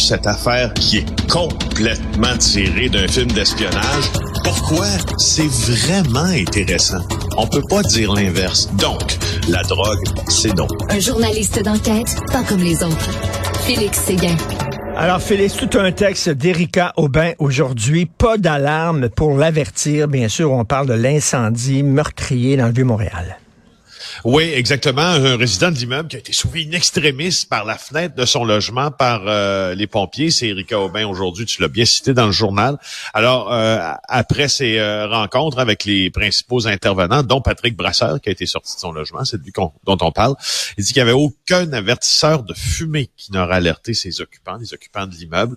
cette affaire qui est complètement tirée d'un film d'espionnage. Pourquoi? C'est vraiment intéressant? On peut pas dire l'inverse. Donc, la drogue, c'est donc. Un journaliste d'enquête, pas comme les autres. Félix Séguin. Alors, Félix, tout un texte d'Erika Aubin aujourd'hui. Pas d'alarme pour l'avertir. Bien sûr, on parle de l'incendie meurtrier dans le Vieux-Montréal. Oui, exactement. Un résident de l'immeuble qui a été sauvé in extremis par la fenêtre de son logement par euh, les pompiers. C'est Erika Aubin aujourd'hui. Tu l'as bien cité dans le journal. Alors, euh, après ces euh, rencontres avec les principaux intervenants, dont Patrick Brasseur, qui a été sorti de son logement, c'est lui dont on parle, il dit qu'il n'y avait aucun avertisseur de fumée qui n'aurait alerté ses occupants, les occupants de l'immeuble,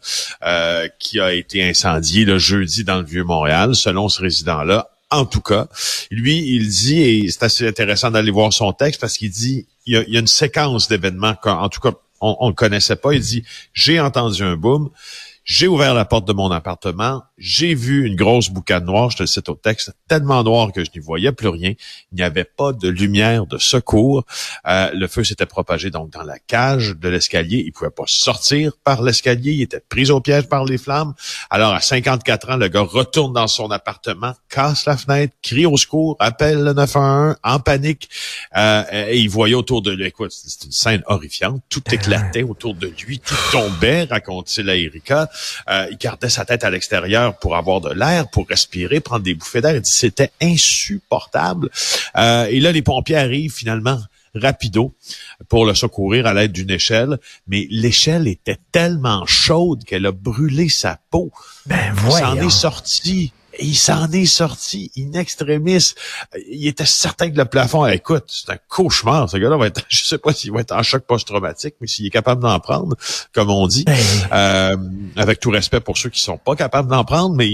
qui a été incendié le jeudi dans le Vieux-Montréal. Selon ce résident-là, en tout cas. Lui, il dit, et c'est assez intéressant d'aller voir son texte parce qu'il dit, il y a, une séquence d'événements qu'en tout cas, on ne connaissait pas. Il dit, j'ai entendu un boom. J'ai ouvert la porte de mon appartement, j'ai vu une grosse boucane noire, je te le cite au texte, tellement noire que je n'y voyais plus rien. Il n'y avait pas de lumière de secours. Euh, le feu s'était propagé donc dans la cage de l'escalier. Il pouvait pas sortir par l'escalier. Il était pris au piège par les flammes. Alors, à 54 ans, le gars retourne dans son appartement, casse la fenêtre, crie au secours, appelle le 911 en panique. Euh, et il voyait autour de lui, écoute, c'est une scène horrifiante. Tout éclatait autour de lui, tout tombait, raconte-t-il à Erika. Euh, il gardait sa tête à l'extérieur pour avoir de l'air, pour respirer, prendre des bouffées d'air. Il dit c'était insupportable. Euh, et là, les pompiers arrivent finalement rapido pour le secourir à l'aide d'une échelle, mais l'échelle était tellement chaude qu'elle a brûlé sa peau. Ben. Il s'en est sorti il s'en est sorti in extremis. Il était certain que le plafond, écoute, c'est un cauchemar. Ce gars-là va être, je sais pas s'il va être en choc post-traumatique, mais s'il est capable d'en prendre, comme on dit, ben euh, avec tout respect pour ceux qui sont pas capables d'en prendre, mais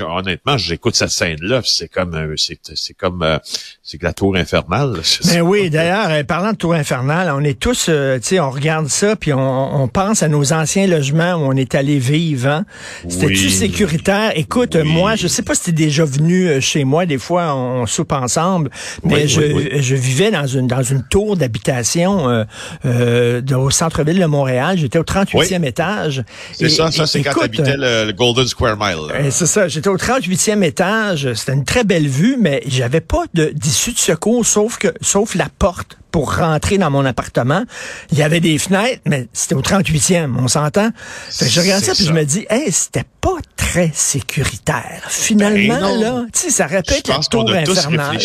honnêtement, j'écoute cette scène-là, c'est comme, euh, c'est, c'est comme, euh, c'est que la tour infernale. Mais ben oui, d'ailleurs, parlant de tour infernale, on est tous, tu sais, on regarde ça, puis on, pense à nos anciens logements où on est allé vivre. Hein? C'était-tu sécuritaire? Écoute, moi, je sais pas si t'es déjà venu euh, chez moi. Des fois, on, soupe ensemble. Mais je, je, vivais dans une dans une tour d'habitation euh, euh, au centre-ville de Montréal. J'étais au 38e étage. C'est ça, ça c'est quand t'habitais le, Golden Square Mile. C'est ça. J'étais au 38e étage. C'était une très belle vue, mais j'avais pas d'issue de secours sauf que sauf la porte pour rentrer dans mon appartement. Il y avait des fenêtres, mais c'était au 38e, on s'entend? je regarde ça, puis je me dis, hey, c'était pas très sécuritaire. Finalement, ben là, tu sais, ça répète la tour infernale.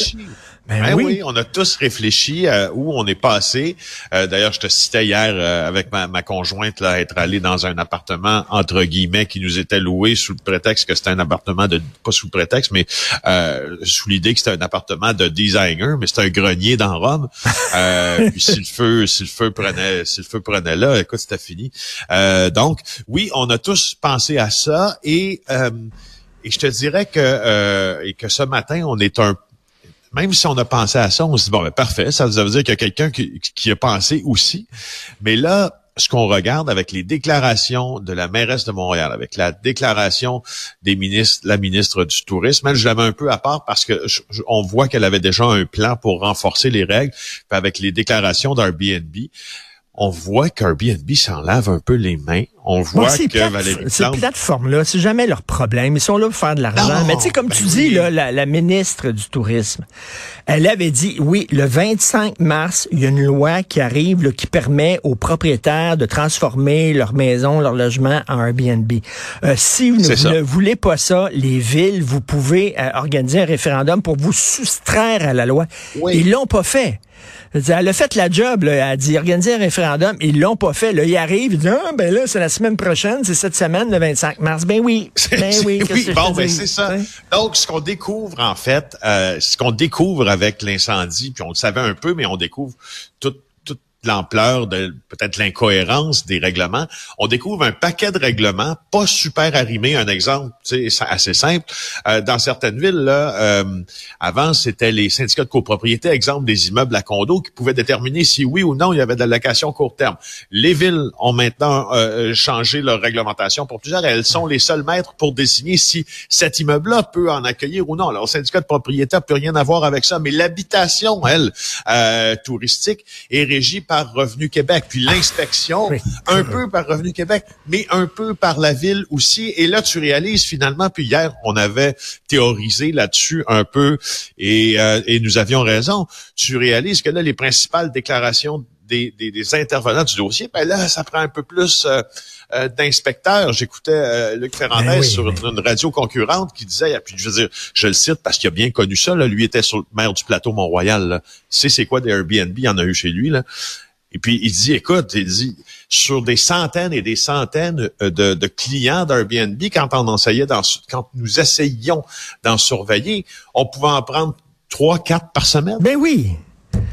Ben, ben oui. on a tous réfléchi à où on est passé. Euh, d'ailleurs, je te citais hier euh, avec ma, ma, conjointe là, être allé dans un appartement entre guillemets qui nous était loué sous le prétexte que c'était un appartement de pas sous le prétexte, mais euh, sous l'idée que c'était un appartement de designer, mais c'était un grenier dans Rome. puis si le feu, si le feu prenait, si le feu prenait là, écoute, c'était fini. donc oui, on a tous pensé à ça et et je te dirais que et que ce matin, on est un même si on a pensé à ça, on se dit, bon, ben, parfait, ça veut dire qu'il y a quelqu'un qui, a pensé aussi. Mais là, ce qu'on regarde avec les déclarations de la mairesse de Montréal, avec la déclaration des ministres, la ministre du Tourisme, elle, je l'avais un peu à part parce que on voit qu'elle avait déjà un plan pour renforcer les règles, avec les déclarations d'Airbnb on voit qu'Airbnb s'en lave un peu les mains. On voit que Valérie Ces plateformes-là, c'est jamais leur problème. Ils sont là pour faire de l'argent. Mais tu sais, comme ben tu dis, là, la, ministre du Tourisme, elle avait dit, oui, le 25 mars, il y a une loi qui arrive qui permet aux propriétaires de transformer leur maison, leur logement en Airbnb. Euh, si vous ne, voulez pas ça, les villes, vous pouvez euh, organiser un référendum pour vous soustraire à la loi. Ils l'ont pas fait. Elle a fait la job, là, elle a dit organiser un référendum, ils l'ont pas fait. Là, ils arrivent, ils disent ah, ben là, c'est la semaine prochaine, c'est cette semaine, le 25 mars. Ben oui. Ben oui, oui bon, ben c'est ça. Donc, ce qu'on découvre, en fait, euh, ce qu'on découvre avec l'incendie, puis on le savait un peu, mais on découvre tout l'ampleur de peut-être l'incohérence des règlements, on découvre un paquet de règlements pas super arrimés. Un exemple assez simple. Euh, dans certaines villes, là, euh, avant, c'était les syndicats de copropriété, exemple des immeubles à condo, qui pouvaient déterminer si oui ou non il y avait de la location court terme. Les villes ont maintenant euh, changé leur réglementation pour plusieurs. Elles sont les seuls maîtres pour désigner si cet immeuble-là peut en accueillir ou non. Alors, le syndicat de propriété n'a plus rien à voir avec ça, mais l'habitation, elle, touristique, est régie par Revenu Québec, puis l'inspection un peu par Revenu Québec, mais un peu par la ville aussi. Et là, tu réalises finalement, puis hier, on avait théorisé là-dessus un peu et, euh, et nous avions raison. Tu réalises que là, les principales déclarations des, des, intervenants du dossier, ben là, ça prend un peu plus euh, euh, d'inspecteurs. J'écoutais euh, Luc Ferrandez ben sur une, radio concurrente qui disait, puis je veux dire, je le cite parce qu'il a bien connu ça, là, lui était sur le maire du plateau Mont-Royal. C'est c'est quoi des Airbnb, il y en a eu chez lui. Là. Et puis il dit, écoute, il dit, sur des centaines et des centaines de, de clients d'Airbnb, quand on essayait dans, quand nous essayions d'en surveiller, on pouvait en prendre trois, quatre par semaine. Ben oui.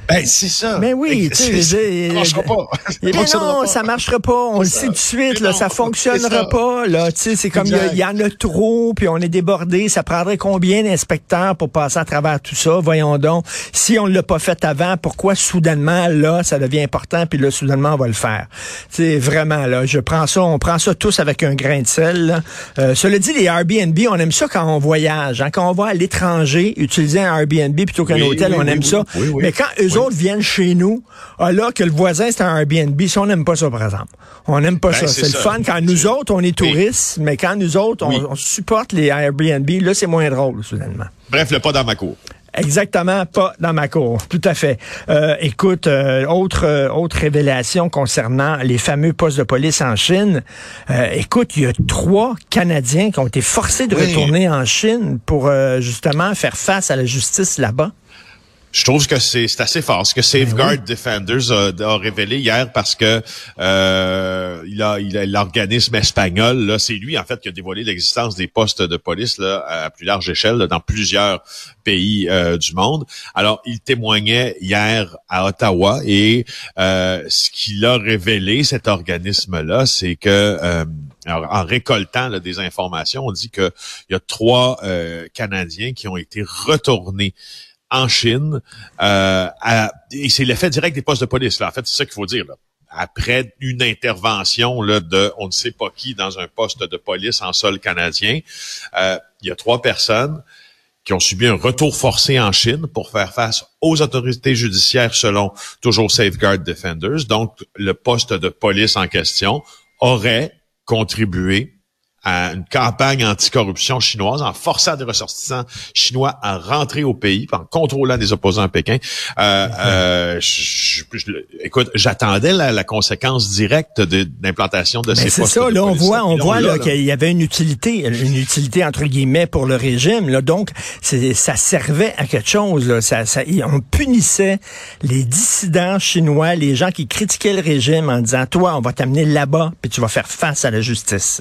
Ben, c'est ça. Mais oui, tu sais, ça marchera pas. Mais non, ça marchera pas. On le sait tout de suite, là, ça fonctionnera pas, là. Tu sais, c'est comme il y, en a trop, puis on est débordé. Ça prendrait combien d'inspecteurs pour passer à travers tout ça? Voyons donc. Si on l'a pas fait avant, pourquoi soudainement, là, ça devient important, puis là, soudainement, on va le faire? Tu sais, vraiment, là, je prends ça, on prend ça tous avec un grain de sel, euh, cela dit, les Airbnb, on aime ça quand on voyage. Hein. Quand on va à l'étranger, utiliser un Airbnb plutôt qu'un hôtel, on aime ça. Mais quand eux autres viennent chez nous, alors ah, que le voisin, c'est un Airbnb. Si on n'aime pas ça, par exemple. On n'aime pas ben, ça. C'est le fun. Quand nous autres, on est touristes, mais quand nous autres, on, supporte les Airbnb, là, c'est moins drôle, soudainement. Bref, le pas dans ma cour. Exactement, pas dans ma cour. Tout à fait. Euh, écoute, euh, autre euh, autre révélation concernant les fameux postes de police en Chine. écoute, il y a trois Canadiens qui ont été forcés de retourner en Chine pour justement faire face à la justice là-bas. Je trouve que c'est assez fort ce que Safeguard ben Defenders a, révélé hier parce que euh, il a l'organisme espagnol là, c'est lui en fait qui a dévoilé l'existence des postes de police là à plus large échelle dans plusieurs pays euh, du monde. Alors il témoignait hier à Ottawa et euh, ce qu'il a révélé cet organisme là, c'est que en récoltant des informations, on dit qu'il y a trois Canadiens qui ont été retournés en Chine. Euh, et c'est l'effet direct des postes de police. Là. En fait, c'est ça qu'il faut dire. Après une intervention de on ne sait pas qui dans un poste de police en sol canadien, euh, il y a trois personnes qui ont subi un retour forcé en Chine pour faire face aux autorités judiciaires selon toujours Safeguard Defenders. Donc, le poste de police en question aurait contribué à une campagne anticorruption chinoise en forçant des ressortissants chinois à rentrer au pays, en contrôlant des opposants à Pékin. Euh, euh, écoute, j'attendais la, conséquence directe de, l'implantation de, ces postes. C'est ça, là, on voit, on voit là, qu'il y avait une utilité, une utilité entre guillemets pour le régime. Là, donc, ça servait à quelque chose. Là. Ça, ça, on punissait les dissidents chinois, les gens qui critiquaient le régime en disant, toi, on va t'amener là-bas, puis tu vas faire face à la justice.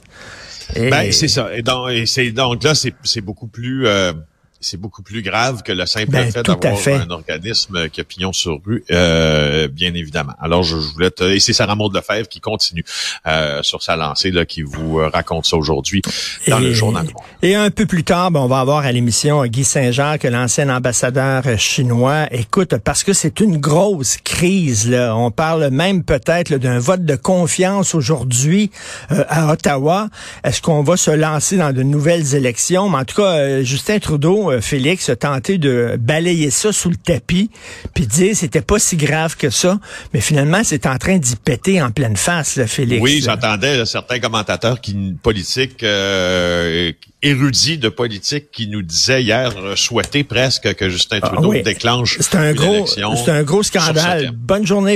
Ben, c'est ça. Et donc, et donc là, c'est beaucoup plus... Euh, c'est beaucoup plus grave que le simple ben, fait d'avoir un organisme qui a pignon sur rue, euh, bien évidemment. Alors, je, voulais te... Et c'est Sarah Maud Lefebvre qui continue euh, sur sa lancée, là, qui vous euh, raconte ça aujourd'hui dans le journal. Et un peu plus tard, ben, on va avoir à l'émission Guy Saint-Jacques, l'ancien ambassadeur chinois. Écoute, parce que c'est une grosse crise, là. On parle même peut-être d'un vote de confiance aujourd'hui à Ottawa. Est-ce qu'on va se lancer dans de nouvelles élections? Mais en tout cas, Justin Trudeau euh, Félix a tenté de balayer ça sous le tapis, puis dire c'était pas si grave que ça, mais finalement c'est en train d'y péter en pleine face, Félix. Oui, j'entendais certains commentateurs qui politiques euh, érudits de politique qui nous disaient hier euh, souhaiter presque que Justin ah Trudeau déclenche c'est un gros, C'est un gros scandale. Bonne journée.